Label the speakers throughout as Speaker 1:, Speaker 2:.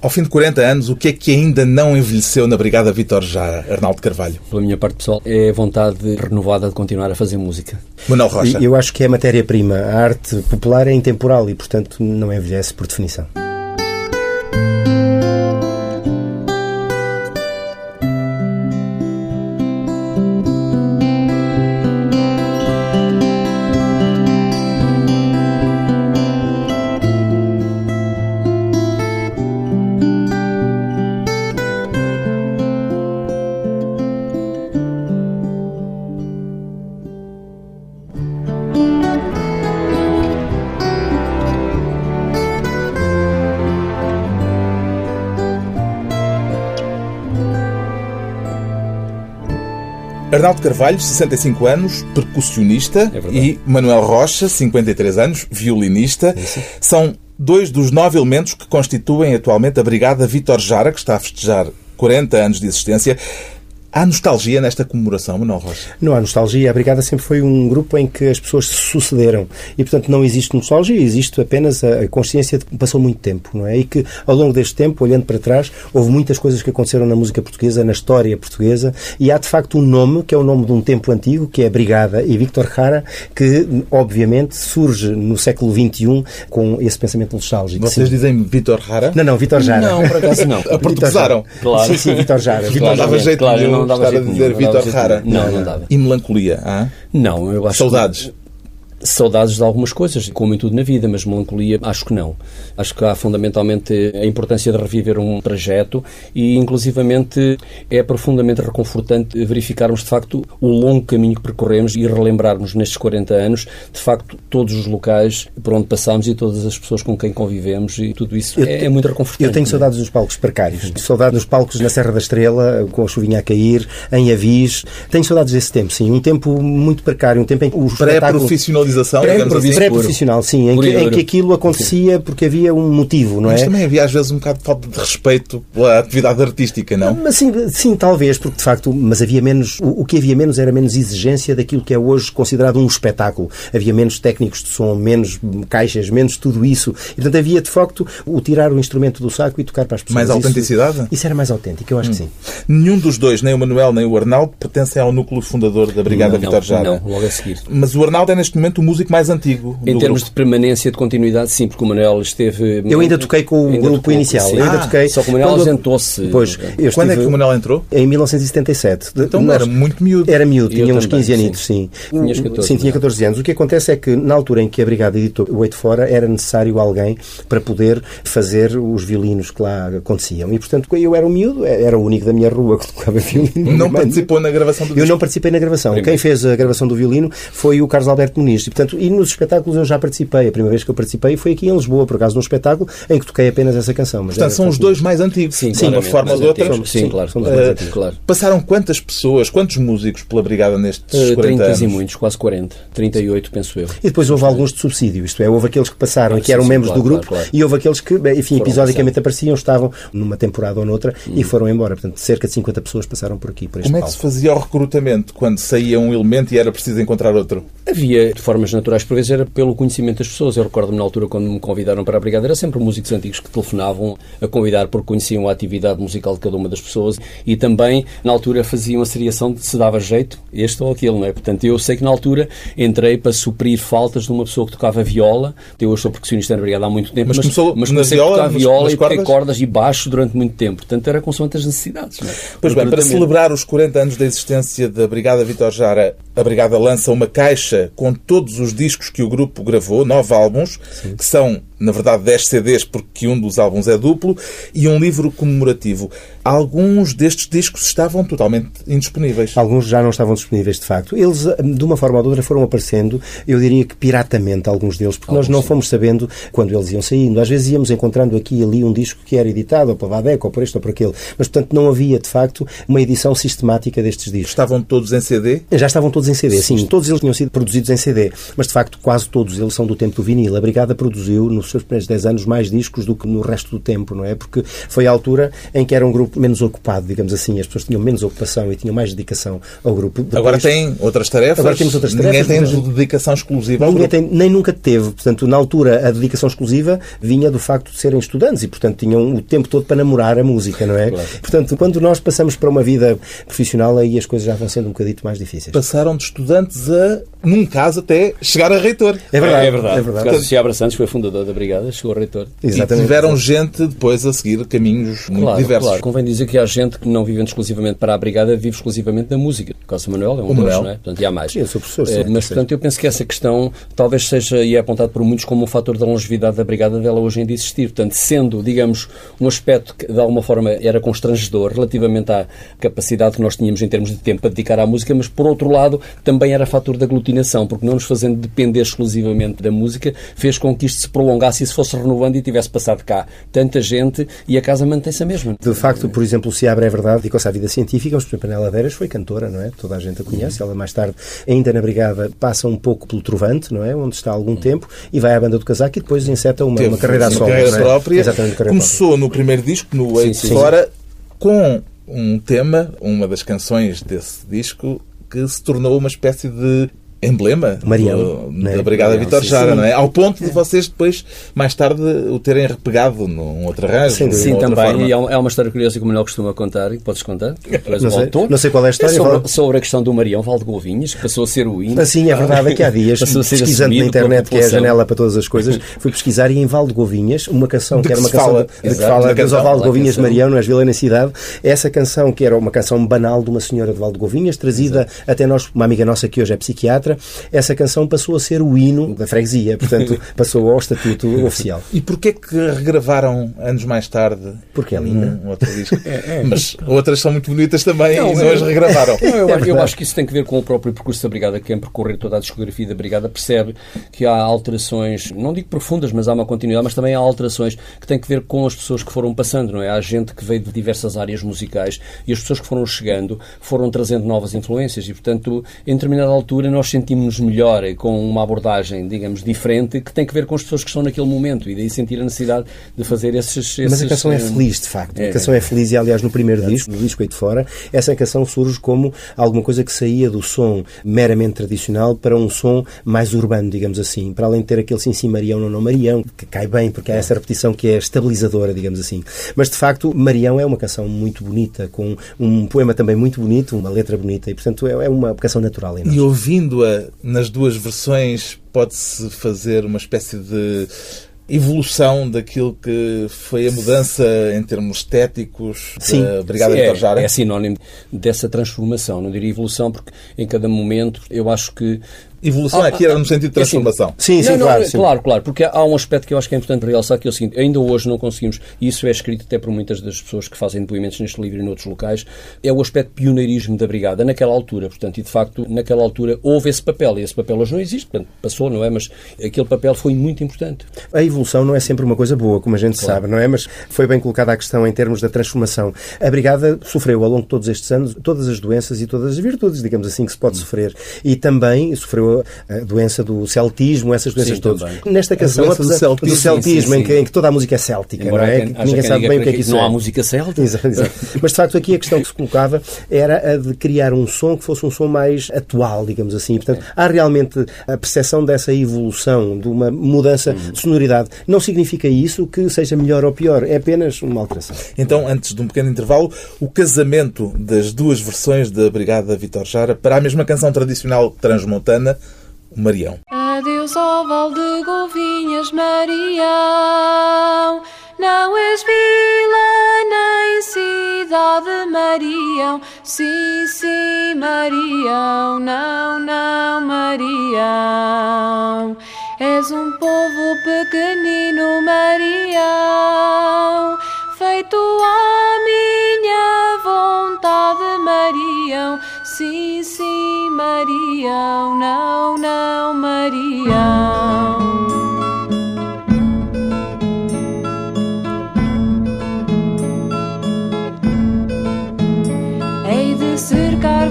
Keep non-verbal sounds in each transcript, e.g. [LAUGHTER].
Speaker 1: Ao fim de 40 anos, o que é que ainda não envelheceu na Brigada Vitor Jara, Arnaldo Carvalho?
Speaker 2: Pela minha parte pessoal, é a vontade renovada de continuar a fazer música.
Speaker 1: Manuel Rocha.
Speaker 3: Eu acho que é a matéria-prima. A arte popular é intemporal e, portanto, não envelhece por definição.
Speaker 1: Arnaldo Carvalho, 65 anos, percussionista,
Speaker 2: É
Speaker 1: e Manuel Rocha, 53 anos, violinista.
Speaker 2: Isso.
Speaker 1: São dois dos nove elementos que constituem atualmente a Brigada Vitor Jara, que está a festejar 40 anos de existência. Há nostalgia nesta comemoração, Manuel Rocha?
Speaker 3: Não há nostalgia. A Brigada sempre foi um grupo em que as pessoas se sucederam. E, portanto, não existe nostalgia, existe apenas a consciência de que passou muito tempo, não é? E que, ao longo deste tempo, olhando para trás, houve muitas coisas que aconteceram na música portuguesa, na história portuguesa, e há, de facto, um nome, que é o nome de um tempo antigo, que é a Brigada e Victor Jara, que, obviamente, surge no século XXI com esse pensamento nostálgico.
Speaker 1: Vocês
Speaker 3: Sim.
Speaker 1: dizem Vitor Jara?
Speaker 3: Não, não, Vitor Jara.
Speaker 2: Não, por acaso não. [LAUGHS]
Speaker 1: Aportuguesaram.
Speaker 2: Claro.
Speaker 3: Sim, sim, Vitor Jara.
Speaker 1: Não dava jeito
Speaker 2: claro,
Speaker 1: nenhum
Speaker 2: não dava
Speaker 1: estar a dizer
Speaker 2: não
Speaker 1: Vitor
Speaker 2: nenhum. Não, não dava.
Speaker 1: E melancolia, hã?
Speaker 2: Não, eu acho
Speaker 1: Saudades?
Speaker 2: Saudades de algumas coisas, como em tudo na vida, mas melancolia acho que não. Acho que há fundamentalmente a importância de reviver um trajeto e, inclusivamente, é profundamente reconfortante verificarmos, de facto, o longo caminho que percorremos e relembrarmos nestes 40 anos, de facto, todos os locais por onde passámos e todas as pessoas com quem convivemos e tudo isso
Speaker 3: Eu
Speaker 2: é, é muito reconfortante.
Speaker 3: Eu tenho saudades dos palcos precários. Saudades dos palcos na Serra da Estrela, com a chuvinha a cair, em Avis. Tenho saudades desse tempo, sim. Um tempo muito precário, um tempo em que o espetáculo...
Speaker 1: Pré-profissionalização, digamos assim.
Speaker 3: Pré-profissional, sim. Em que, em que aquilo acontecia porque havia um motivo, não
Speaker 1: Mas
Speaker 3: é?
Speaker 1: também havia às vezes um bocado de falta de respeito pela atividade artística, não?
Speaker 3: Mas sim, sim, talvez, porque de facto, mas havia menos, o, o que havia menos era menos exigência daquilo que é hoje considerado um espetáculo. Havia menos técnicos de som, menos caixas, menos tudo isso. E portanto havia de facto o tirar o instrumento do saco e tocar para as pessoas.
Speaker 1: Mais
Speaker 3: Isso-
Speaker 1: autenticidade?
Speaker 3: Isso, era mais autêntico, eu acho que sim.
Speaker 1: Nenhum dos dois, nem o Manuel nem o Arnaldo, pertencem ao núcleo fundador da Brigada
Speaker 2: não,
Speaker 1: Vitor Jara.
Speaker 2: Não, logo a seguir.
Speaker 1: Mas o Arnaldo é neste momento o músico mais antigo
Speaker 2: Em
Speaker 1: do
Speaker 2: termos
Speaker 1: grupo.
Speaker 2: de permanência, de continuidade, sim, porque o Manuel esteve...
Speaker 3: Eu ainda toquei com o
Speaker 2: Ainda
Speaker 3: grupo
Speaker 2: tocou,
Speaker 3: inicial.
Speaker 2: sim.
Speaker 3: Eu ainda
Speaker 1: Ah,
Speaker 3: toquei.
Speaker 2: Só que o Manuel ausentou-se.
Speaker 3: Pois,
Speaker 1: Quando é que o Manuel entrou?
Speaker 3: Em 1977.
Speaker 1: Então
Speaker 3: Nós-
Speaker 1: era muito miúdo.
Speaker 3: Era miúdo, tinha uns
Speaker 2: também,
Speaker 3: 15 anitos, sim.
Speaker 2: Tinhas 14,
Speaker 3: sim, tinha
Speaker 2: não é?
Speaker 3: 14 anos. O que acontece é que, na altura em que a Brigada editou o Oito Fora, era necessário alguém para poder fazer os violinos que lá aconteciam. E, portanto, eu era um miúdo, era o único da minha rua que tocava [LAUGHS] violino.
Speaker 1: Não participou na gravação do
Speaker 3: Eu
Speaker 1: disco.
Speaker 3: não participei na gravação.
Speaker 2: Primeiro.
Speaker 3: Quem fez a gravação do violino foi o Carlos Alberto Muniz. E, portanto, e nos espetáculos eu já participei. A primeira vez que eu participei foi aqui em Lisboa, por acaso, num espetáculo em que toquei apenas essa canção. Mas
Speaker 1: Portanto,
Speaker 3: era,
Speaker 1: são os dois mais antigos.
Speaker 2: Sim,
Speaker 1: de uma forma ou de outra.
Speaker 2: antigos. Sim,
Speaker 3: Sim,
Speaker 2: claro.
Speaker 3: somos
Speaker 2: mais
Speaker 3: mais
Speaker 2: antigos, claro.
Speaker 1: Passaram quantas pessoas, quantos músicos pela Brigada nestes
Speaker 2: Uh,
Speaker 1: 40
Speaker 2: 30
Speaker 1: anos?
Speaker 2: e muitos, quase 40. 38, penso eu.
Speaker 3: E depois houve alguns de subsídio, isto é, houve aqueles que passaram
Speaker 2: Ah,
Speaker 3: e que eram
Speaker 2: sim,
Speaker 3: membros
Speaker 2: claro,
Speaker 3: do grupo
Speaker 2: claro, claro.
Speaker 3: e houve aqueles que, enfim,
Speaker 2: Foram
Speaker 3: episodicamente apareciam, estavam numa temporada ou noutra e foram embora. Portanto, cerca de 50 pessoas passaram por aqui, por este
Speaker 1: Como é que se
Speaker 3: palco.
Speaker 1: fazia o recrutamento quando saía um elemento e era preciso encontrar outro?
Speaker 2: Havia, de formas naturais, por vezes era pelo conhecimento das pessoas. Eu recordo-me na altura, quando me convidaram para a Brigada, era sempre músicos antigos que telefonavam a convidar porque conheciam a atividade musical de cada uma das pessoas e também, na altura, faziam a seriação de se dava jeito, este ou aquele, não é? Portanto, eu sei que na altura entrei para suprir faltas de uma pessoa que tocava viola. Eu hoje sou percussionista na Brigada há muito tempo,
Speaker 1: Mas
Speaker 2: mas,
Speaker 1: começou
Speaker 2: mas
Speaker 1: na
Speaker 2: comecei
Speaker 1: viola,
Speaker 2: a tocar
Speaker 1: nas-
Speaker 2: viola
Speaker 1: nas
Speaker 2: e toquei
Speaker 1: cordas?
Speaker 2: cordas e baixo durante muito tempo. Portanto, era consoante as necessidades. Não é?
Speaker 1: Pois bem, para celebrar os 40 anos da existência da Brigada Vitor Jara, a Brigada lança uma caixa com todos os discos que o grupo gravou, nove álbuns, que são, na verdade, 10 CDs, porque um dos álbuns é duplo, e um livro comemorativo. Alguns destes discos estavam totalmente indisponíveis.
Speaker 3: Alguns já não estavam disponíveis, de facto. Eles, de uma forma ou de outra, foram aparecendo, eu diria que piratamente, alguns deles, porque nós
Speaker 2: Alguns,
Speaker 3: não
Speaker 2: sim.
Speaker 3: fomos sabendo quando eles iam saindo. Às vezes íamos encontrando aqui e ali um disco que era editado, ou pela Vadeco, ou por este ou por aquele. Mas, portanto, não havia, de facto, uma edição sistemática destes discos.
Speaker 1: Estavam todos em CD.
Speaker 3: Já estavam todos em CD, sim. Todos eles tinham sido produzidos em CD, mas de facto quase todos eles são do tempo do vinil. A Brigada produziu no nos seus primeiros 10 anos mais discos do que no resto do tempo, não é? Porque foi a altura em que era um grupo menos ocupado, digamos assim, as pessoas tinham menos ocupação e tinham mais dedicação ao grupo.
Speaker 1: Depois, agora tem outras tarefas.
Speaker 3: Agora temos outras tarefas.
Speaker 1: Ninguém tem dedicação exclusiva ao
Speaker 3: tem, nem nunca teve. Portanto, na altura, a dedicação exclusiva vinha do facto de serem estudantes e, portanto, tinham o tempo todo para namorar a música, não é? Claro. Portanto, quando nós passamos para uma vida profissional, aí as coisas já vão sendo um bocadito mais difíceis.
Speaker 1: Passaram de estudantes a, num caso, até chegar a reitor.
Speaker 2: É verdade. É, é verdade. É verdade. Portanto, Seabra Santos foi fundador da Brigada, chegou a reitor.
Speaker 1: Exatamente. E tiveram gente depois a seguir caminhos muito
Speaker 2: claro,
Speaker 1: diversos.
Speaker 2: Claro. Convém dizer que há gente que não vive exclusivamente para a Brigada, vive exclusivamente da música. Costa Manuel é um deles, não é? Portanto, e há mais.
Speaker 3: Sim, eu sou professor.
Speaker 2: É, mas, portanto, eu penso que essa questão talvez seja, e é apontado por muitos como um fator da longevidade da Brigada dela hoje em dia existir. Portanto, sendo, digamos, um aspecto que de alguma forma era constrangedor relativamente à capacidade que nós tínhamos em termos de tempo para dedicar à música, mas por outro lado também era fator de aglutinação, porque não nos fazendo depender exclusivamente da música, fez com que isto se prolongasse e se fosse renovando e tivesse passado cá tanta gente e a casa mantém-se a mesma.
Speaker 3: De facto, por exemplo, se abre é verdade, dedicou-se à vida científica, mas, por exemplo, Panela Veras foi cantora, não é? Toda a gente a conhece. Ela mais tarde, ainda na Brigada, passa um pouco pelo Trovante, não é? Onde está há algum tempo e vai à banda do casaco e depois inseta uma, uma carreira a solo.
Speaker 1: Carreira é? própria. Exatamente, carreira Começou própria. no primeiro disco, no Eight Fora, com um tema, uma das canções desse disco, que se tornou uma espécie de emblema
Speaker 3: Marião,
Speaker 1: do, da Brigada Marião, Vitor Jara, não é? Ao ponto de vocês depois, mais tarde, o terem repegado num outro arranjo.
Speaker 2: Sim, sim também. Forma. E é uma história curiosa que o Manuel costuma contar, e podes contar?
Speaker 3: Não sei, não sei qual é a história. É
Speaker 2: sobre, sobre, a questão do Marião Valdegovinhas, que passou a ser o hino.
Speaker 3: Sim, é verdade, que há dias, [LAUGHS] pesquisando na internet, que é a janela para todas as coisas, fui pesquisar e em Valdegovinhas, uma canção que era uma canção de, que fala de Valdegovinhas Marião, nas Vila na Cidade, essa canção que era uma canção banal de uma senhora de Valdegovinhas, trazida até nós, uma amiga nossa que hoje é psiquiatra, essa canção passou a ser o hino da freguesia, portanto [LAUGHS] passou ao estatuto oficial.
Speaker 1: E porquê que regravaram anos mais tarde?
Speaker 3: Porque é linda.
Speaker 1: Um outro disco. [LAUGHS] é, é. Mas outras são muito bonitas também não, e hoje regravaram. [LAUGHS]
Speaker 2: Não, eu, é eu, acho que isso tem que ver com o próprio percurso da Brigada. Quem percorrer toda a discografia da Brigada percebe que há alterações, não digo profundas, mas há uma continuidade, mas também há alterações que têm que ver com as pessoas que foram passando, não é? Há gente que veio de diversas áreas musicais e as pessoas que foram chegando foram trazendo novas influências e, portanto, em determinada altura nós sentimos-nos melhor com uma abordagem, digamos, diferente, que tem que ver com as pessoas que estão naquele momento e daí sentir a necessidade de fazer esses. esses
Speaker 3: Mas a canção é eh, feliz, de facto. É, a canção é feliz e, aliás, no primeiro é. disco, no disco aí de fora, essa canção surge como alguma coisa que saía do som meramente tradicional para um som mais urbano, digamos assim, para além de ter aquele sim, sim, Marião, não, não, Marião, que cai bem, porque há essa repetição que é estabilizadora, digamos assim. Mas, de facto, Marião é uma canção muito bonita, com um poema também muito bonito, uma letra bonita, e, portanto, é, é uma canção natural.
Speaker 1: E ouvindo-a nas duas versões pode-se fazer uma espécie de evolução daquilo que foi a mudança em termos estéticos
Speaker 2: Sim,
Speaker 1: da Brigada
Speaker 2: sim,
Speaker 1: é, Jara?
Speaker 2: É sinónimo dessa transformação, não diria evolução, porque em cada momento eu acho que
Speaker 1: Evolução ah, aqui era no sentido de é assim, transformação.
Speaker 3: Sim, sim,
Speaker 2: não,
Speaker 3: claro,
Speaker 2: não,
Speaker 3: sim.
Speaker 2: claro, claro, porque há um aspecto que eu acho que é importante realçar, que é o seguinte, ainda hoje não conseguimos, e isso é escrito até por muitas das pessoas que fazem depoimentos neste livro e noutros locais, é o aspecto pioneirismo da Brigada, naquela altura, portanto, e de facto, naquela altura houve esse papel, e esse papel hoje não existe, portanto, passou, não é? Mas aquele papel foi muito importante.
Speaker 3: A evolução não é sempre uma coisa boa, como a gente claro. sabe, não é? Mas foi bem colocada a questão em termos da transformação. A Brigada sofreu ao longo de todos estes anos todas as doenças e todas as virtudes, digamos assim, que se pode hum. sofrer. E também sofreu a doença do celtismo, essas doenças sim, todas. Também. Nesta canção, apesar do celtismo, do celtismo sim, sim, em, que, em, que, toda a música é céltica, Embora não é? Que ninguém sabe bem o que é que isso
Speaker 2: não
Speaker 3: é.
Speaker 2: Não há música céltica. Exato,
Speaker 3: exato. [LAUGHS] Mas de facto aqui a questão que se colocava era a de criar um som que fosse um som mais atual, digamos assim. Portanto, há realmente a percepção dessa evolução, de uma mudança hum. de sonoridade. Não significa isso que seja melhor ou pior, é apenas uma alteração.
Speaker 1: Então, antes de um pequeno intervalo, o casamento das duas versões da Brigada Vitor Jara para a mesma canção tradicional transmontana Marião.
Speaker 4: Adeus ao val de Golvinhas, Marião. Não és vila nem cidade, Marião. Sim, sim, Marião. Não, não, Marião. És um povo pequenino, Marião. Feito à Sim, sim, Marião, não, não, Marião. Hei de cercar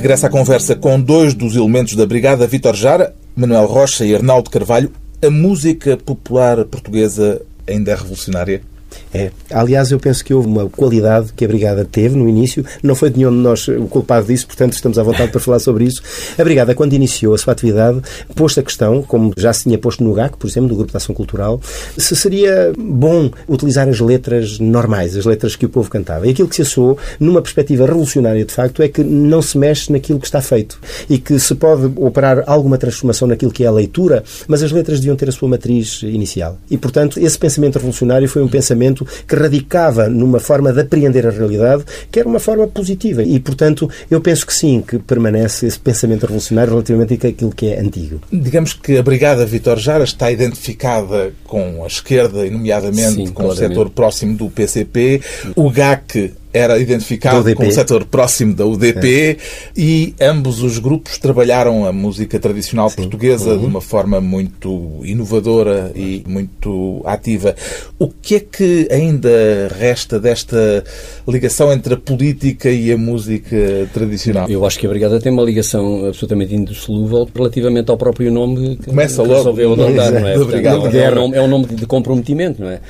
Speaker 1: Regressa à conversa com dois dos elementos da Brigada Vitor Jara, Manuel Rocha e Arnaldo Carvalho. A música popular portuguesa ainda é revolucionária?
Speaker 3: É. Aliás, eu penso que houve uma qualidade que a Brigada teve no início. Não foi de nenhum de nós o culpado disso, portanto estamos à vontade para falar sobre isso. A Brigada, quando iniciou a sua atividade, pôs a questão, como já se tinha posto no GAC, por exemplo, do Grupo de Ação Cultural, se seria bom utilizar as letras normais, as letras que o povo cantava. E aquilo que se assou, numa perspectiva revolucionária, de facto, é que não se mexe naquilo que está feito e que se pode operar alguma transformação naquilo que é a leitura, mas as letras deviam ter a sua matriz inicial. E, portanto, esse pensamento revolucionário foi um pensamento que radicava numa forma de apreender a realidade que era uma forma positiva. E, portanto, eu penso que sim, que permanece esse pensamento revolucionário relativamente àquilo que é antigo.
Speaker 1: Digamos que a Brigada Vitor Jara está identificada com a esquerda, e nomeadamente sim, com claramente. o setor próximo do PCP. O GAC era identificado como setor próximo da UDP é. e ambos os grupos trabalharam a música tradicional Sim. portuguesa uhum. de uma forma muito inovadora e muito ativa. O que é que ainda resta desta ligação entre a política e a música tradicional?
Speaker 2: Eu acho que a Brigada tem uma ligação absolutamente indissolúvel relativamente ao próprio nome que
Speaker 1: Começa logo resolveu
Speaker 2: adotar, não é? Portanto, é, um nome, é um nome de comprometimento, não é?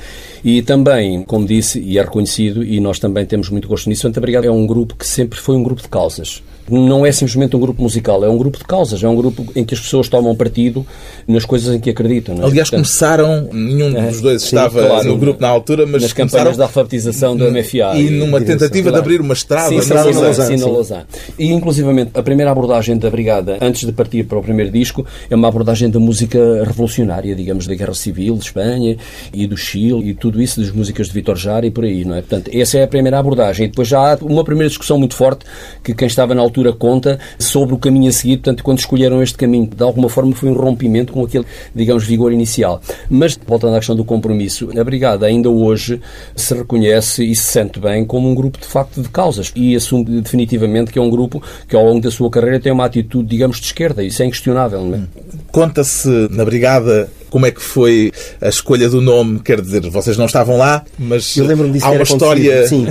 Speaker 2: E também, como disse, e é reconhecido, e nós também temos muito gosto nisso, Santa Brigada é um grupo que sempre foi um grupo de causas não é simplesmente um grupo musical, é um grupo de causas, é um grupo em que as pessoas tomam partido nas coisas em que acreditam. É?
Speaker 1: Aliás, Portanto, começaram, nenhum é, dos dois sim, estava claro, no grupo na altura, mas
Speaker 2: nas campanhas da alfabetização do MFA.
Speaker 1: E, e numa tentativa claro. de abrir uma estrada sim,
Speaker 2: na Lausanne. Sim, na Lausanne. E, inclusivamente, a primeira abordagem da Brigada, antes de partir para o primeiro disco, é uma abordagem da música revolucionária, digamos, da Guerra Civil de Espanha e do Chile e tudo isso, das músicas de Vitor Jara e por aí, não é? Portanto, essa é a primeira abordagem. E depois já há uma primeira discussão muito forte que quem estava na altura conta sobre o caminho a seguir. Portanto, quando escolheram este caminho, de alguma forma foi um rompimento com aquele, digamos, vigor inicial. Mas, voltando à questão do compromisso, a Brigada ainda hoje se reconhece e se sente bem como um grupo, de facto, de causas e assume definitivamente que é um grupo que, ao longo da sua carreira, tem uma atitude, digamos, de esquerda. Isso é inquestionável, é?
Speaker 1: Conta-se na Brigada como é que foi a escolha do nome? Quer dizer, vocês não estavam lá, mas há uma história Sim,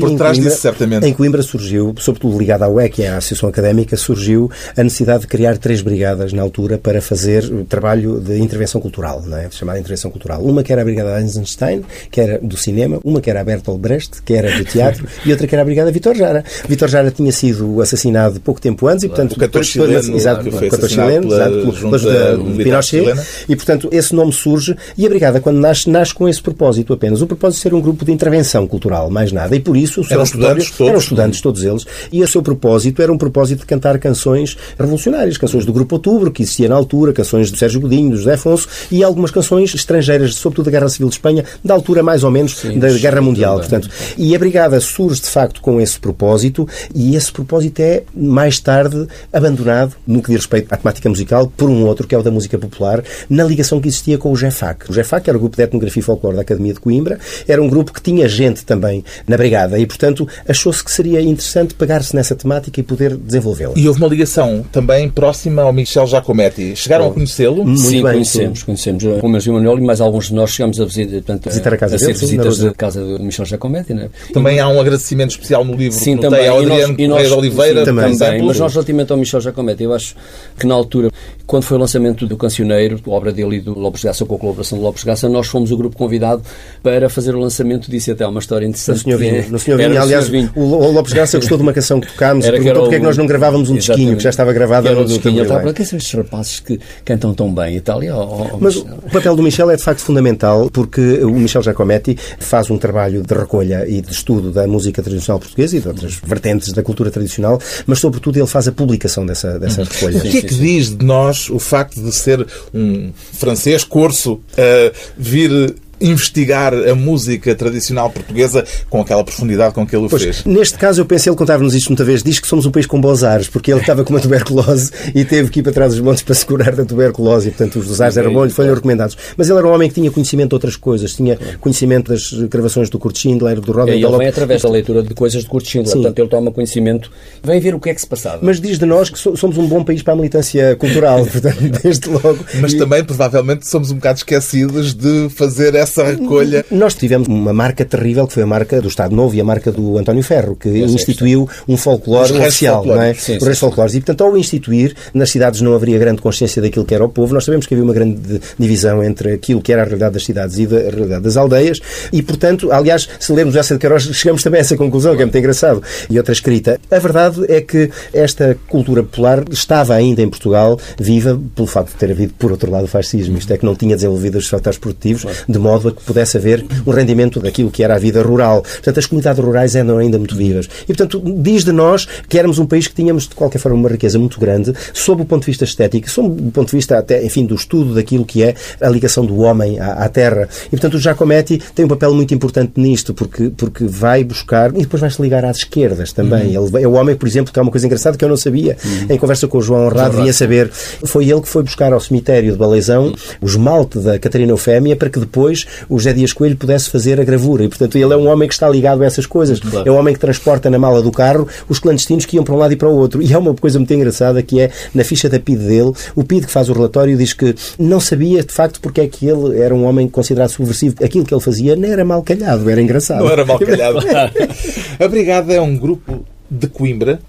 Speaker 1: por trás Coimbra, disso, certamente.
Speaker 3: Em Coimbra surgiu, sobretudo ligada à UEC, à Associação Académica, surgiu a necessidade de criar três brigadas na altura para fazer trabalho de intervenção cultural, não é? chamada intervenção cultural. Uma que era a Brigada Eisenstein, que era do cinema, uma que era a Bertolt Brecht, que era do teatro, [LAUGHS] e outra que era a Brigada Vitor Jara. Vitor Jara tinha sido assassinado pouco tempo antes, e portanto... O
Speaker 1: 14 chileno, exato, que foi assassinado pela, pela, pela, Pinochet,
Speaker 3: e portanto portanto, esse nome surge e a Brigada, quando nasce, nasce com esse propósito apenas. O propósito de ser um grupo de intervenção cultural, mais nada. E por isso o seu
Speaker 1: eram estudantes, todos,
Speaker 3: eram estudantes, todos eles, e o seu propósito era um propósito de cantar canções revolucionárias, canções do Grupo Outubro, que existia na altura, canções de Sérgio Godinho, do José Afonso, e algumas canções estrangeiras, sobretudo da Guerra Civil de Espanha, da altura mais ou menos Sim, da Guerra Mundial. Portanto, e a Brigada surge, de facto, com esse propósito, e esse propósito é, mais tarde, abandonado, no que diz respeito à temática musical, por um outro, que é o da música popular, na ligação relação que existia com o GEFAC. O GEFAC era o grupo de etnografia e folclore da Academia de Coimbra, era um grupo que tinha gente também na brigada e, portanto, achou-se que seria interessante pegar-se nessa temática e poder desenvolvê-la.
Speaker 1: E houve uma ligação também próxima ao Michel Giacometti. Chegaram a conhecê-lo?
Speaker 3: Muito
Speaker 2: Sim,
Speaker 3: bem,
Speaker 2: conhecemos,
Speaker 3: sim.
Speaker 2: conhecemos. O meu Manuel e mais alguns de nós chegámos a visitar, portanto,
Speaker 3: Visitar a casa
Speaker 2: ser
Speaker 3: dele,
Speaker 2: visitas da casa do Michel Giacometti, né?
Speaker 1: Também há um agradecimento especial no livro
Speaker 2: Sim,
Speaker 1: que
Speaker 2: também.
Speaker 1: ao
Speaker 2: E nós-
Speaker 1: Adriano
Speaker 2: e nós-
Speaker 1: Correia de Oliveira,
Speaker 2: sim,
Speaker 3: também,
Speaker 2: também. Mas nós, relativamente ao Michel Giacometti, eu acho que na altura, quando foi o lançamento do Cancioneiro, a obra dele e do Lopes Gaça, com a colaboração do Lopes Gaça, nós fomos o grupo convidado para fazer o lançamento disso. Até há uma história
Speaker 3: No
Speaker 2: interessante.
Speaker 3: Senhor Vinho. No Senhor Vinho,
Speaker 2: no
Speaker 3: aliás,
Speaker 2: Senhor Vinho.
Speaker 3: o Lopes Graça gostou de uma canção que tocámos e
Speaker 2: Era que
Speaker 3: perguntou porque é que nós não gravávamos um disquinho
Speaker 2: Exatamente.
Speaker 3: que já estava gravado
Speaker 2: era
Speaker 3: no
Speaker 2: o disquinho. Ele estava,
Speaker 3: Billy
Speaker 2: para que são estes rapazes que cantam tão bem e tal? E, oh, oh,
Speaker 3: Mas
Speaker 2: Michel.
Speaker 3: o papel do Michel é de facto fundamental porque o Michel Giacometti faz um trabalho de recolha e de estudo da música tradicional portuguesa e de outras vertentes da cultura tradicional, mas sobretudo ele faz a publicação dessa, dessa recolha.
Speaker 1: O que é que diz de nós o facto de ser um francês corso a vir investigar a música tradicional portuguesa com aquela profundidade com que ele o
Speaker 3: Pois,
Speaker 1: fez?
Speaker 3: neste caso, eu pensei, ele contava-nos isto muita vez, diz que somos um país com bons ares, porque ele estava com uma tuberculose e teve que ir para trás dos montes para se curar da tuberculose, e portanto os ares eram bons e foram recomendados. Mas ele era um homem que tinha conhecimento de outras coisas, tinha conhecimento das gravações do Kurt Schindler, do
Speaker 2: É,
Speaker 3: Rodin
Speaker 2: ele vem através da leitura de coisas de Kurt Schindler,
Speaker 3: Sim.
Speaker 2: portanto ele toma conhecimento, vem ver o que é que se passava.
Speaker 3: Mas diz de nós que so- somos um bom país para a militância cultural, [LAUGHS] portanto, desde logo.
Speaker 1: Mas também, provavelmente, somos um bocado esquecidos de fazer essa recolha.
Speaker 3: Nós tivemos uma marca terrível, que foi a marca do Estado Novo e a marca do António Ferro, que
Speaker 2: sei,
Speaker 3: instituiu um folclore
Speaker 1: Os
Speaker 3: oficial, não é?
Speaker 2: Sim,
Speaker 3: Os restos
Speaker 2: sim,
Speaker 3: folclóricos. E, portanto, ao instituir, nas cidades não haveria grande consciência daquilo que era o povo. Nós sabemos que havia uma grande divisão entre aquilo que era a realidade das cidades e da realidade das aldeias. E, portanto, aliás, se lermos essa de Queiroz, chegamos também a essa conclusão, que é muito engraçado. E outra escrita. A verdade é que esta cultura popular estava ainda em Portugal viva pelo facto de ter havido, por outro lado, o fascismo. Isto é que não tinha desenvolvido os fatores produtivos de modo a que pudesse haver um rendimento daquilo que era a vida rural. Portanto, as comunidades rurais eram ainda muito vivas. E, portanto, diz de nós que éramos um país que tínhamos, de qualquer forma, uma riqueza muito grande, sob o ponto de vista estético, sob o ponto de vista, até, enfim, do estudo daquilo que é a ligação do homem à, à terra. E, portanto, o Giacometti tem um papel muito importante nisto, porque, porque vai buscar, e depois vai-se ligar às esquerdas também. Ele vai- é o homem, por exemplo, que é uma coisa engraçada que eu não sabia, em conversa com o João Honrado, vinha saber, foi ele que foi buscar ao cemitério de Baleizão o esmalte da Catarina Eufémia para que depois o José Dias Coelho pudesse fazer a gravura. E, portanto, ele é um homem que está ligado a essas coisas. É um homem que transporta na mala do carro os clandestinos que iam para um lado e para o outro. E é uma coisa muito engraçada que é, na ficha da PID dele, o PID que faz o relatório diz que não sabia, de facto, porque é que ele era um homem considerado subversivo. Aquilo que ele fazia não era mal calhado, era engraçado.
Speaker 1: Não era mal [LAUGHS] calhado. [LAUGHS] A Brigada é um grupo de Coimbra.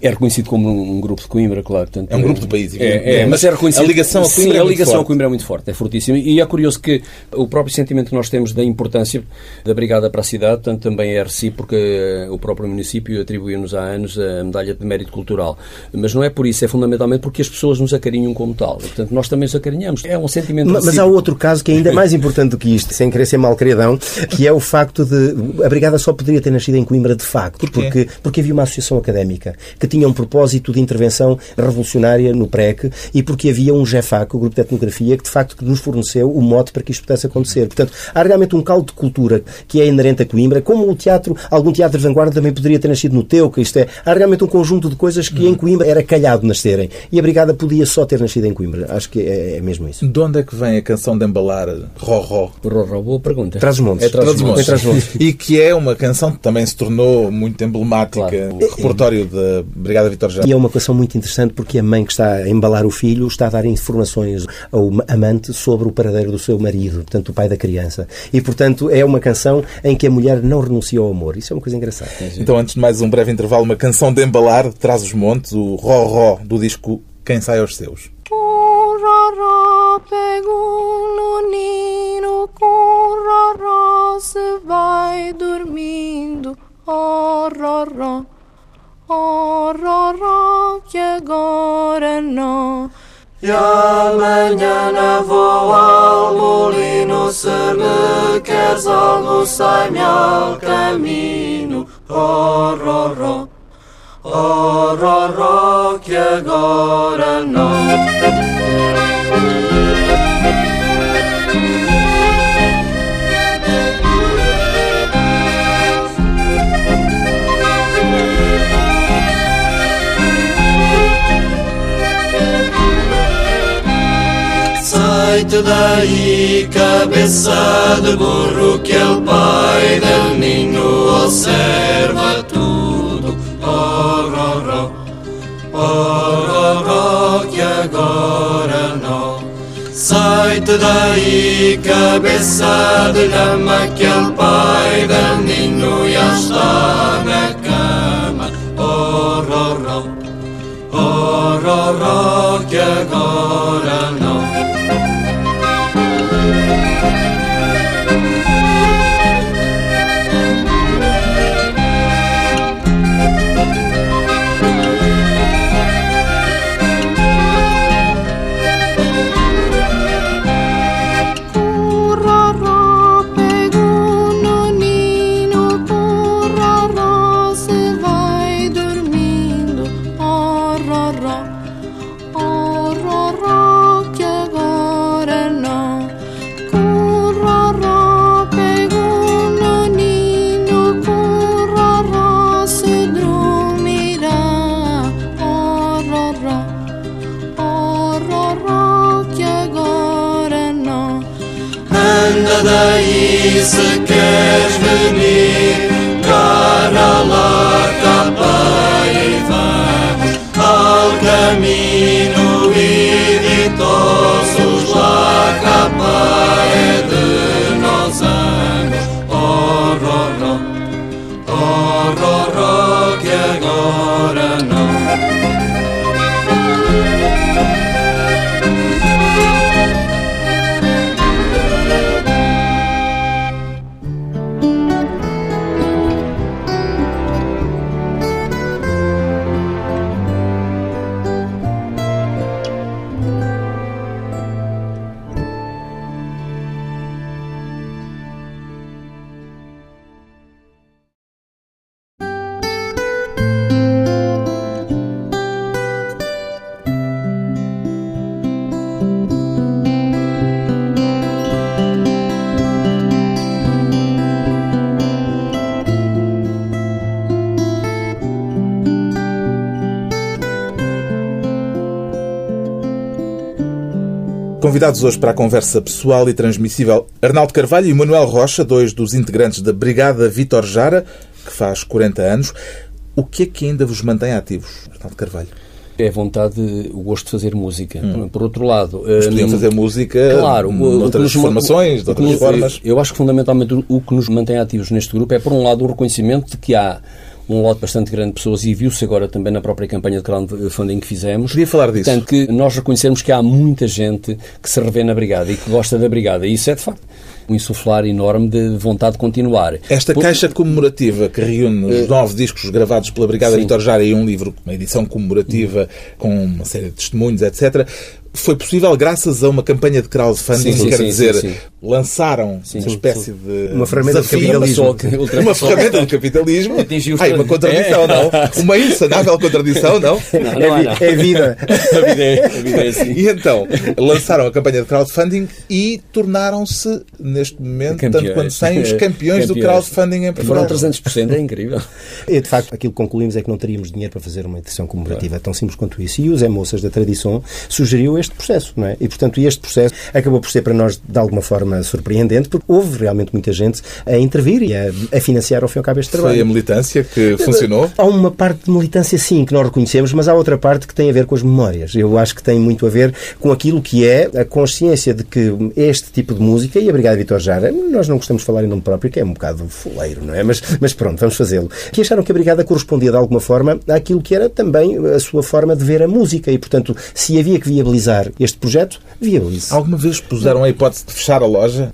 Speaker 2: É reconhecido como um, um grupo de Coimbra, claro. Portanto,
Speaker 1: É um grupo do país,
Speaker 2: É,
Speaker 1: evidentemente.
Speaker 2: é, mas é reconhecido.
Speaker 1: A ligação a Coimbra
Speaker 2: Sim,
Speaker 1: é
Speaker 2: a
Speaker 1: muito
Speaker 2: ligação
Speaker 1: forte.
Speaker 2: a Coimbra é muito forte, é fortíssima. E é curioso que o próprio sentimento que nós temos da importância da Brigada para a cidade, tanto também é recíproco, porque o próprio município atribuiu-nos há anos a medalha de mérito cultural. Mas não é por isso, é fundamentalmente porque as pessoas nos acarinham como tal. E, portanto, nós também os acarinhamos. É um sentimento
Speaker 3: Ma- Mas há outro caso que é ainda mais importante do que isto, sem querer ser malcriadão, que é o facto de. A Brigada só poderia ter nascido em Coimbra de facto, porque, porque havia uma associação académica que tinha um propósito de intervenção revolucionária no PREC e porque havia um GEFAC, o Grupo de Etnografia, que de facto que nos forneceu o mote para que isto pudesse acontecer. Portanto, há realmente um caldo de cultura que é inerente a Coimbra, como o teatro, algum teatro de vanguarda também poderia ter nascido no Teuca, isto é, há realmente um conjunto de coisas que em Coimbra era calhado nascerem. E a Brigada podia só ter nascido em Coimbra. Acho que é, é mesmo isso.
Speaker 1: De onde é que vem a canção de embalar Roró?
Speaker 2: Roró, boa pergunta.
Speaker 3: Trás-os-Montes.
Speaker 2: É Trás-os-Montes.
Speaker 1: Trás-os-Montes. E que é uma canção que também se tornou muito emblemática.
Speaker 2: Claro.
Speaker 1: O repertório da Brigada Vitor Jara.
Speaker 3: E é uma equação muito interessante porque a mãe que está a embalar o filho está a dar informações ao amante sobre o paradeiro do seu marido, portanto, o pai da criança. E, portanto, é uma canção em que a mulher não renuncia ao amor. Isso é uma coisa engraçada.
Speaker 1: Então, antes de mais um breve intervalo, uma canção de embalar, Traz os Montes, o Roró do disco Quem Sai aos Seus.
Speaker 4: Com roró pega um nino, com roró se vai dormindo. Oh, roró, oh, roró, que agora não.
Speaker 5: E amanhã vou ao molino Se me queres algo sai-me ao caminho Oh, roró, oh, roró Que agora não Sai-te daí, cabeça de burro, que el pai del ninho observa tudo. Oh, oh, oh, oh, oh, oh, que agora não. Sai-te daí, cabeça de lama, que el pai del ninho já está na cama. Oh, oh, oh, oh, oh, oh, que agora não. Daí se queres venir,
Speaker 1: Convidados hoje para a conversa pessoal e transmissível, Arnaldo Carvalho e Manuel Rocha, dois dos integrantes da Brigada Vitor Jara, que faz 40 anos. O que é que ainda vos mantém ativos, Arnaldo Carvalho?
Speaker 2: É a vontade, o gosto de fazer música. Por outro lado...
Speaker 1: Mas podiam
Speaker 2: hum,
Speaker 1: fazer música
Speaker 2: Claro,
Speaker 1: outras
Speaker 2: nos-
Speaker 1: formações, de outras
Speaker 2: nos-
Speaker 1: formas.
Speaker 2: Eu acho que fundamentalmente o que nos mantém ativos neste grupo é, por um lado, o reconhecimento de que há um lote bastante grande de pessoas e viu-se agora também na própria campanha de crowdfunding que fizemos.
Speaker 1: Queria falar disso.
Speaker 2: Portanto, que nós reconhecermos que há muita gente que se revê na Brigada e que gosta da Brigada. E isso é, de facto, um insuflar enorme de vontade de continuar.
Speaker 1: Esta
Speaker 2: Por-
Speaker 1: caixa comemorativa que reúne os nove discos gravados pela Brigada
Speaker 2: Sim.
Speaker 1: Vitor Jara e um livro, uma edição comemorativa com uma série de testemunhos, etc., foi possível graças a uma campanha de crowdfunding,
Speaker 2: Sim, sim,
Speaker 1: quer
Speaker 2: sim,
Speaker 1: dizer,
Speaker 2: sim, sim.
Speaker 1: lançaram
Speaker 2: Sim,
Speaker 1: uma
Speaker 2: sim,
Speaker 1: espécie de
Speaker 3: Uma ferramenta de
Speaker 1: desafio,
Speaker 3: capitalismo.
Speaker 2: Ultrapassou- ultrapassou-
Speaker 1: uma ferramenta de [LAUGHS] capitalismo. Ai, uma contradição,
Speaker 2: É.
Speaker 1: não? Uma insanável contradição, não? [LAUGHS]
Speaker 2: Não, não há, não.
Speaker 3: É vida. [LAUGHS]
Speaker 2: A vida é, a vida é assim.
Speaker 1: E então, lançaram a campanha de crowdfunding e tornaram-se, neste momento, tanto
Speaker 2: Campeões.
Speaker 1: quanto têm, os campeões, do
Speaker 2: Campeões.
Speaker 1: crowdfunding em
Speaker 2: Foram
Speaker 1: Portugal.
Speaker 2: 300%, é incrível.
Speaker 3: E, de facto, aquilo que concluímos é que não teríamos dinheiro para fazer uma edição comemorativa É tão simples quanto isso. E o Zé Moças da Tradição sugeriu este processo, não é? E, portanto, este processo acabou por ser para nós, de alguma forma, surpreendente, porque houve realmente muita gente a intervir e a, a financiar, ao fim e ao cabo, este trabalho.
Speaker 1: Foi a militância que funcionou.
Speaker 3: Há uma parte de militância, sim, que nós reconhecemos, mas há outra parte que tem a ver com as memórias. Eu acho que tem muito a ver com aquilo que é a consciência de que este tipo de música, e a Brigada Vitor Jara, nós não gostamos de falar em nome próprio, que é um bocado fuleiro, não é? Mas, mas pronto, vamos fazê-lo. Que acharam que a Brigada correspondia de alguma forma àquilo que era também a sua forma de ver a música e, portanto, se havia que viabilizar este projeto, viabilize.
Speaker 1: Alguma vez puseram a hipótese de fechar a loja?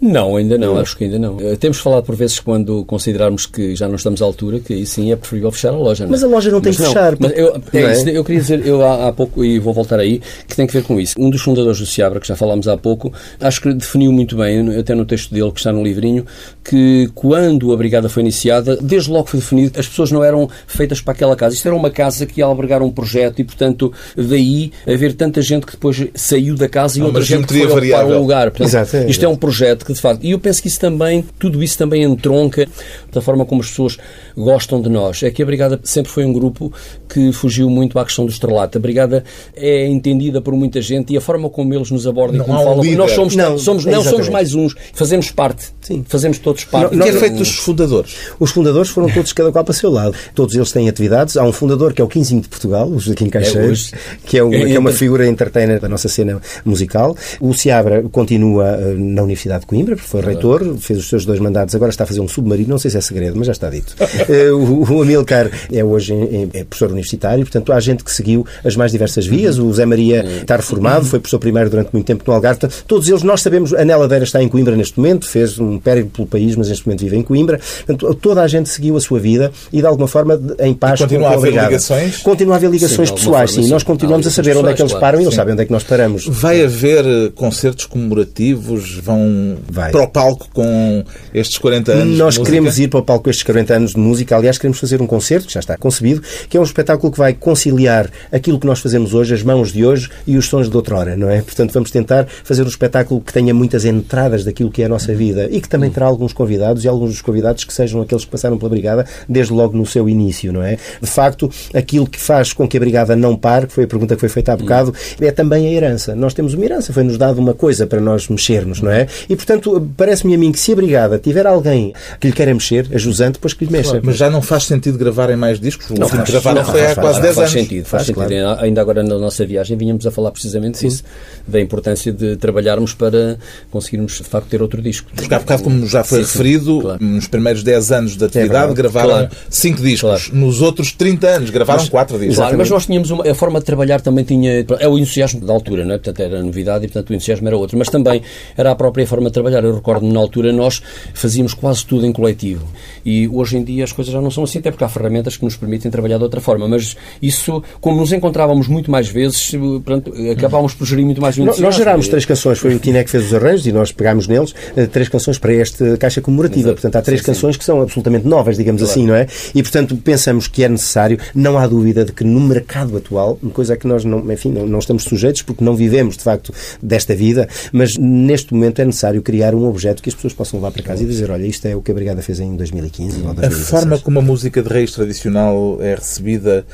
Speaker 2: Não, ainda não, acho que ainda não. Eh, Temos falado por vezes quando considerarmos que já não estamos à altura, que aí sim é preferível fechar a loja. Não? é?
Speaker 3: Mas a loja não tem
Speaker 2: Mas
Speaker 3: que fechar,
Speaker 2: Mas eu, é
Speaker 3: não é?
Speaker 2: isso, eu queria dizer, eu há, há pouco, e vou voltar aí, que tem que ver com isso. Um dos fundadores do Seabra, que já falámos há pouco, acho que definiu muito bem, até no texto dele que está no livrinho, que quando a brigada foi iniciada, desde logo foi definido as pessoas não eram feitas para aquela casa. Isto era uma casa que ia albergar um projeto e, portanto, daí haver tanta gente que depois saiu da casa e
Speaker 1: uma
Speaker 2: outra gente que foi ocupar um
Speaker 1: variável.
Speaker 2: lugar. Portanto,
Speaker 3: Exato, é,
Speaker 2: isto é um projeto que facto, e eu penso que isso também, tudo isso também entronca da forma como as pessoas gostam de nós. É que a Brigada sempre foi um grupo que fugiu muito à questão do estrelato. A Brigada é entendida por muita gente e a forma como eles nos abordam
Speaker 1: Não
Speaker 2: e como
Speaker 1: um
Speaker 2: falam,
Speaker 1: líder.
Speaker 2: nós somos,
Speaker 3: Não,
Speaker 2: somos, não
Speaker 3: exatamente.
Speaker 2: somos mais uns, fazemos parte,
Speaker 3: Sim.
Speaker 2: fazemos todos parte.
Speaker 1: O que é feito dos fundadores?
Speaker 3: Os fundadores foram todos cada qual para o seu lado. Todos eles têm atividades. Há um fundador que é o Quinzinho de Portugal, o Joaquim Caixeiros, que é, uma, que é uma figura entertainer da nossa cena musical. O Seabra continua eh, na Universidade de Coimbra, porque foi reitor, fez os seus dois mandados, agora está a fazer um submarino, não sei se é segredo, mas já está dito. [LAUGHS] Eh, o, o Amilcar é hoje é professor universitário, portanto há gente que seguiu as mais diversas vias. O Zé Maria está reformado, foi professor primário durante muito tempo no Algarve. Portanto, Todos eles, nós sabemos, a Nela Deira está em Coimbra neste momento, fez um périplo pelo país, mas neste momento vive em Coimbra. Portanto, toda a gente seguiu a sua vida e de alguma forma em paz
Speaker 1: E continua a haver
Speaker 3: brigada.
Speaker 1: ligações?
Speaker 3: Continua a haver ligações
Speaker 2: Sim,
Speaker 3: pessoais, sim.
Speaker 2: sim.
Speaker 3: Nós continuamos a saber onde é que eles param e eles sabem onde é que nós paramos.
Speaker 1: Vai haver eh, concertos comemorativos? Vão
Speaker 3: Vai.
Speaker 1: para o palco com estes 40 anos? de
Speaker 3: Nós queremos ir para o palco com estes 40 anos de música. Aliás, queremos fazer um concerto, que já está concebido, que é um espetáculo que vai conciliar aquilo que nós fazemos hoje, as mãos de hoje e os sons de outrora, não é? Portanto, vamos tentar fazer um espetáculo que tenha muitas entradas daquilo que é a nossa vida e que também terá alguns convidados e alguns dos convidados que sejam aqueles que passaram pela Brigada desde logo no seu início, não é? De facto, aquilo que faz com que a Brigada não pare, que foi a pergunta que foi feita há bocado, é também a herança. Nós temos uma herança, foi-nos dado uma coisa para nós mexermos, não é? E, portanto, parece-me a mim que se a Brigada tiver alguém que lhe queira mexer, a Jusante, depois que lhe mexa.
Speaker 1: Mas já não faz sentido gravarem mais discos? O último que
Speaker 2: faz-
Speaker 1: gravaram
Speaker 2: não,
Speaker 1: foi há
Speaker 2: faz-
Speaker 1: quase
Speaker 2: faz-
Speaker 1: 10
Speaker 2: faz
Speaker 1: anos.
Speaker 2: Sentido, faz,
Speaker 3: Faz,
Speaker 2: sentido. Ainda agora na nossa viagem vínhamos a falar precisamente disso, da importância de trabalharmos para conseguirmos de facto ter outro disco.
Speaker 1: Porque há bocado, como já foi
Speaker 2: Sim, sim,
Speaker 1: referido,
Speaker 2: claro.
Speaker 1: nos primeiros 10 anos de atividade
Speaker 3: verdade.
Speaker 1: gravaram
Speaker 2: Claro.
Speaker 1: 5 discos.
Speaker 2: Claro.
Speaker 1: Nos outros 30 anos gravaram 4 discos.
Speaker 2: Claro, mas nós tínhamos uma, a forma de trabalhar também tinha é o entusiasmo da altura, não é? Portanto era novidade e portanto o entusiasmo era outro, mas também era a própria forma de trabalhar. Eu recordo-me na altura nós fazíamos quase tudo em coletivo e hoje em dia as coisas já não são assim, até porque há ferramentas que nos permitem trabalhar de outra forma, mas isso, como nos encontrávamos muito mais vezes, portanto, acabávamos por gerir muito mais o
Speaker 3: Nós, gerámos três canções, foi o Tiné que fez os arranjos e nós pegámos neles eh, três canções para esta caixa comemorativa.
Speaker 2: Exato.
Speaker 3: Portanto, há três
Speaker 2: Sim, sim.
Speaker 3: canções que são absolutamente novas, digamos assim, não é? E, portanto, pensamos que é necessário, não há dúvida de que no mercado atual, uma coisa que nós não, enfim, não, não estamos sujeitos porque não vivemos, de facto, desta vida, mas neste momento é necessário criar um objeto que as pessoas possam levar para casa e dizer, olha, isto é o que a Brigada fez em 2015 ou
Speaker 1: A
Speaker 3: 2016.
Speaker 1: forma como a música de raiz tradicional é recebida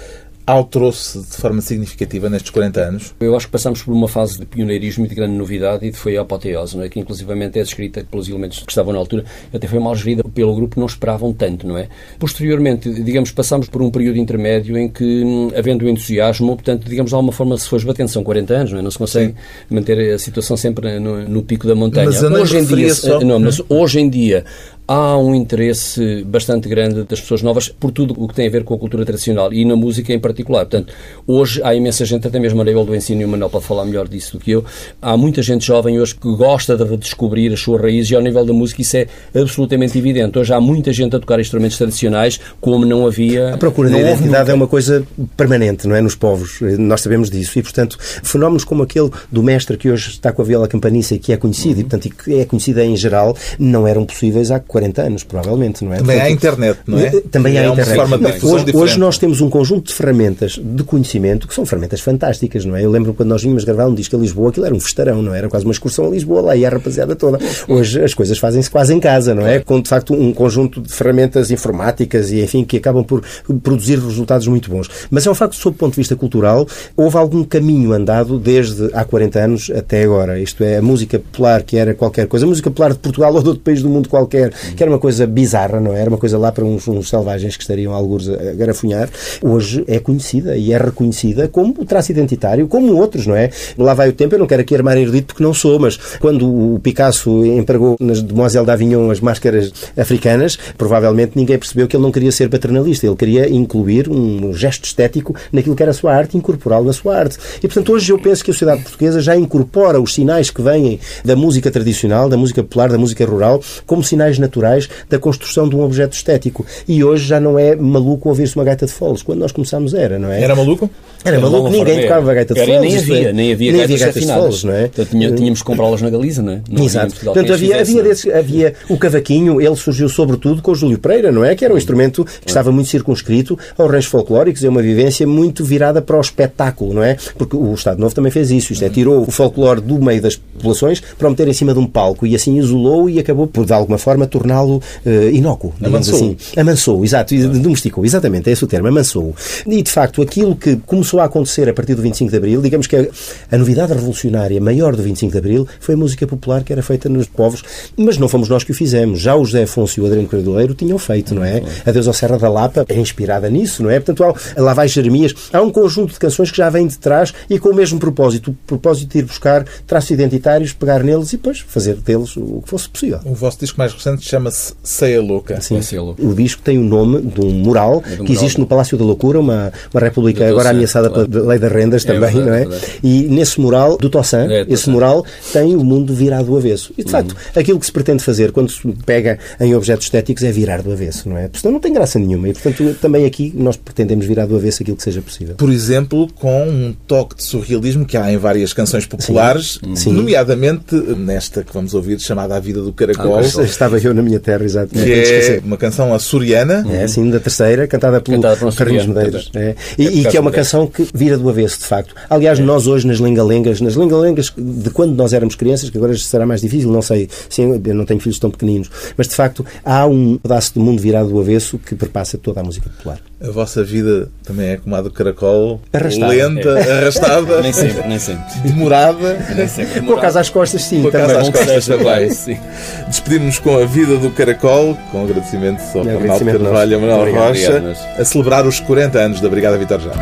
Speaker 1: alterou-se de forma significativa nestes 40 anos?
Speaker 2: Eu acho que passamos por uma fase de pioneirismo e de grande novidade e foi a apoteose, não é? que inclusivamente é descrita pelos elementos que estavam na altura, até foi mal gerida pelo grupo que não esperavam tanto, não é? Posteriormente, digamos, passamos por um período intermédio em que, hum, havendo o entusiasmo, portanto, digamos, de alguma forma se foi esbatendo, são 40 anos, não é? Não se consegue manter a situação sempre no, no pico da montanha.
Speaker 1: Mas não
Speaker 2: hoje em dia,
Speaker 1: só-
Speaker 2: não, mas hoje em dia há um interesse bastante grande das pessoas novas por tudo o que tem a ver com a cultura tradicional e na música em particular. Portanto, hoje há imensa gente, até mesmo a nível do ensino, e o Manuel pode falar melhor disso do que eu, há muita gente jovem hoje que gosta de redescobrir as suas raízes e ao nível da música isso é absolutamente evidente. Hoje há muita gente a tocar instrumentos tradicionais como não havia...
Speaker 3: A procura da identidade
Speaker 2: nunca.
Speaker 3: é uma coisa permanente, não é? Nos povos. Nós sabemos disso. E, portanto, fenómenos como aquele do mestre que hoje está com a viola campaniça e que é conhecido, e, portanto, e que é conhecida em geral, não eram possíveis há 40 anos, provavelmente, não é?
Speaker 1: Também há
Speaker 3: Portanto,
Speaker 1: internet, não é?
Speaker 3: Também há
Speaker 1: é
Speaker 3: internet.
Speaker 1: uma forma de
Speaker 3: hoje,
Speaker 1: diferente.
Speaker 3: hoje nós temos um conjunto de ferramentas de conhecimento que são ferramentas fantásticas, não é? Eu lembro quando nós vínhamos gravar um disco a Lisboa, aquilo era um festarão, não é? Era quase uma excursão a Lisboa, lá ia a rapaziada toda. Hoje as coisas fazem-se quase em casa, não é? Com, de facto, um conjunto de ferramentas informáticas e, enfim, que acabam por produzir resultados muito bons. Mas é um facto, sob o ponto de vista cultural, houve algum caminho andado desde há 40 anos até agora. Isto é, a música popular, que era qualquer coisa, a música popular de Portugal [LAUGHS] ou de outro país do mundo qualquer, que era uma coisa bizarra, não é? Era uma coisa lá para uns, uns selvagens que estariam alguns a garafunhar, hoje é conhecida e é reconhecida como o traço identitário, como outros, não é? Lá vai o tempo, eu não quero aqui armar erudito porque não sou, mas quando o Picasso empregou nas Demoiselle d'Avignon as máscaras africanas, provavelmente ninguém percebeu que ele não queria ser paternalista, ele queria incluir um gesto estético naquilo que era a sua arte incorporá-lo na sua arte. E, portanto, hoje eu penso que a sociedade portuguesa já incorpora os sinais que vêm da música tradicional, da música popular, da música rural, como sinais naturais naturais da construção de um objeto estético. E hoje já não é maluco ouvir-se uma gaita de foles. Quando nós começámos era, não é?
Speaker 1: Era maluco?
Speaker 3: Era maluco, ninguém tocava gaita de
Speaker 2: Era,
Speaker 3: foles.
Speaker 2: nem
Speaker 3: isto é,
Speaker 2: havia, nem havia
Speaker 3: nem
Speaker 2: gaitas
Speaker 3: gaitas de foles, não é?
Speaker 2: Portanto, tinha- tínhamos que comprá-las na Galiza, não é? Não havia em
Speaker 3: Exato. Portanto, havia, havia, desses- havia o cavaquinho, ele surgiu sobretudo com o Júlio Pereira, não é? Que era um instrumento que estava muito circunscrito aos ranchos folclóricos, é uma vivência muito virada para o espetáculo, não é? Porque o Estado Novo também fez isso, isto é, tirou o folclore do meio das populações para o meter em cima de um palco e assim isolou e acabou por, de alguma forma, torná-lo eh, inócuo, digamos
Speaker 1: Amansou.
Speaker 3: assim. Amansou, exato, e domesticou, exatamente, é esse o termo, amansou. E, de facto, aquilo que começou a acontecer a partir do 25 de Abril, digamos que a, a novidade revolucionária maior do 25 de Abril foi a música popular que era feita nos povos, mas não fomos nós que o fizemos. Já o José Afonso e o Adriano Cordeiro tinham feito, não é? Adeus ao Serra da Lapa é inspirada nisso, não é? Portanto, há, lá vai Jeremias, há um conjunto de canções que já vêm de trás e com o mesmo propósito, o propósito de ir buscar traços identitários, pegar neles e depois fazer deles o que fosse possível.
Speaker 1: O vosso disco mais recente chama-se Ceia Louca.
Speaker 3: Sim.
Speaker 2: É louco.
Speaker 3: O disco tem o nome de um mural
Speaker 2: É de um
Speaker 3: que
Speaker 2: mural,
Speaker 3: existe
Speaker 2: não.
Speaker 3: no Palácio da Loucura, uma, uma república
Speaker 2: Do
Speaker 3: agora ameaçada
Speaker 2: claro.
Speaker 3: pela lei das rendas
Speaker 2: É
Speaker 3: também,
Speaker 2: verdade,
Speaker 3: não é?
Speaker 2: é verdade.
Speaker 3: E nesse mural do Tossan,
Speaker 2: É,
Speaker 3: esse
Speaker 2: Tossan.
Speaker 3: mural tem o mundo virado do avesso. E de facto,
Speaker 2: Uhum.
Speaker 3: aquilo que se pretende fazer quando se pega em objetos estéticos é virar do avesso, não é? Porque senão não tem graça nenhuma. E portanto, também aqui nós pretendemos virar do avesso aquilo que seja possível.
Speaker 1: Por exemplo, com um toque de surrealismo que há em várias canções populares,
Speaker 3: Sim.
Speaker 1: nomeadamente nesta que vamos ouvir, chamada A Vida do Caracol,
Speaker 2: Ah,
Speaker 3: Estava eu na minha terra, exato.
Speaker 1: que
Speaker 3: Não tenho de
Speaker 1: é
Speaker 3: esquecer.
Speaker 1: uma canção açoriana.
Speaker 3: É, assim, da terceira, cantada pelo Carlinhos
Speaker 2: açoriano,
Speaker 3: Medeiros. É. E,
Speaker 2: É por
Speaker 3: e que é uma canção que vira do avesso, de facto. Aliás, nós hoje nas lengalengas, nas lengalengas de quando nós éramos crianças, que agora será mais difícil, não sei, sim, eu não tenho filhos tão pequeninos, mas de facto há um pedaço do mundo virado do avesso que perpassa toda a música popular.
Speaker 1: A vossa vida também é como a do caracol,
Speaker 3: Arrastada.
Speaker 1: lenta, arrastada,
Speaker 2: Nem sempre, nem sempre.
Speaker 1: demorada.
Speaker 2: Nem sempre.
Speaker 3: Com a casa às costas, sim,
Speaker 1: Com a
Speaker 3: também.
Speaker 1: casa às costas também.
Speaker 2: sim.
Speaker 1: Despedimos com a vida do caracol, com agradecimento ao Arnaldo
Speaker 3: agradecimento
Speaker 1: Carvalho e ao Manuel
Speaker 2: Obrigado,
Speaker 1: Rocha,
Speaker 2: obrigado, mas-
Speaker 1: a celebrar os 40 anos da Brigada Vitor Jara.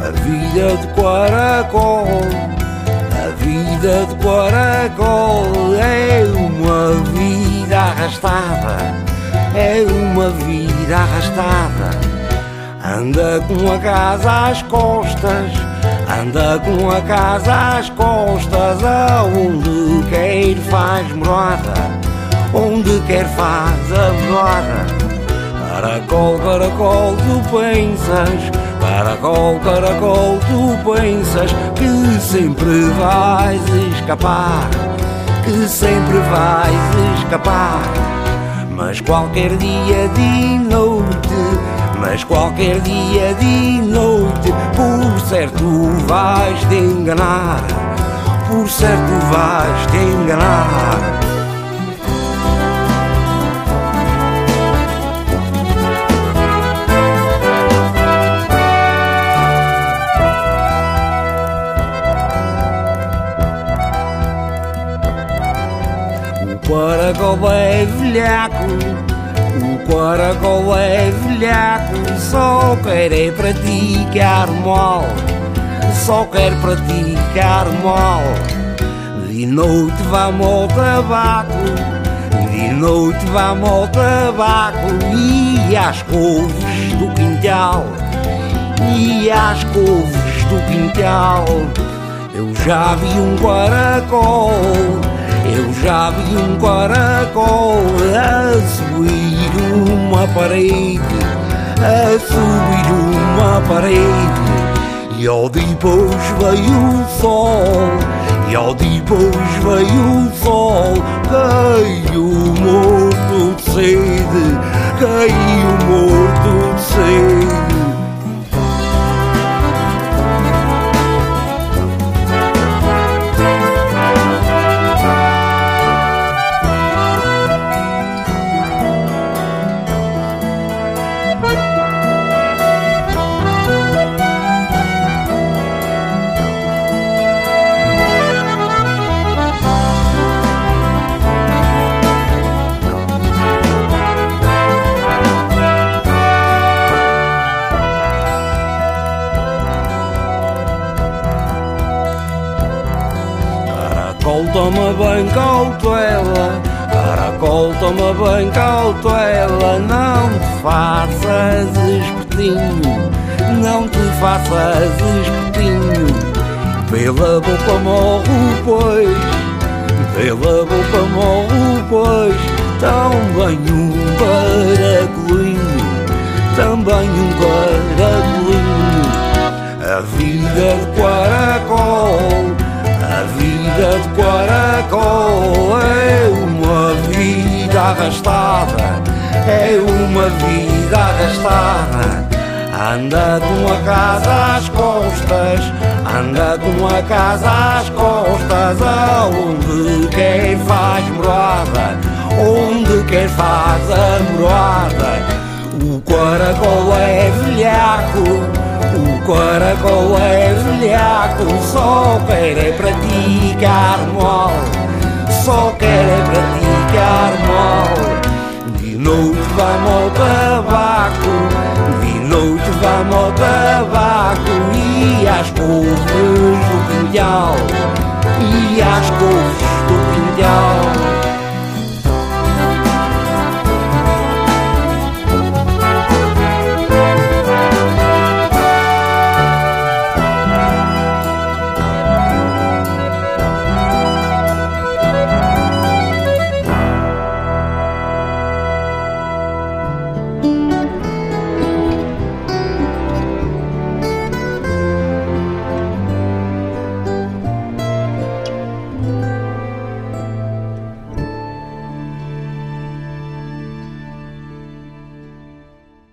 Speaker 6: A vida de Quaracol, a vida de Quaracol é uma vida arrastada, é uma vida arrastada. Anda com a casa às costas, anda com a casa às costas, aonde quer faz morada, onde quer faz a morada. Caracol, caracol, tu pensas, caracol, caracol, tu pensas que sempre vais escapar, que sempre vais escapar. Mas qualquer dia de noite, mas qualquer dia de noite, por certo vais te enganar, por certo vais te enganar. Caracol é velhaco, o caracol é velhaco, só quer é praticar mal, só quer praticar mal. De noite vamos ao tabaco, de noite vamos ao tabaco e às couves do quintal, e às couves do quintal. Eu já vi um caracol, eu já vi um caracol a subir uma parede, a subir uma parede. E ao depois veio o sol, e ao depois veio o sol, caiu morto de sede, caiu morto de sede. Toma bem cautela, não te faças espertinho, não te faças espertinho. pela boca morro pois, pela boca morro pois, também um baracolinho, também um baracolinho. A vida de Quaracol, a vida de Quaracol é uma vida arrastada, é uma vida arrastada. Anda de uma casa às costas, anda de uma casa às costas, aonde quer faz morada, onde quer faz a morada. O caracol é velhaco, o caracol é velhaco, só quer é praticar mal, só quer é praticar estar mole. De noite vamos ao tabaco, de noite vamos ao tabaco e às couves do colhão, e às couves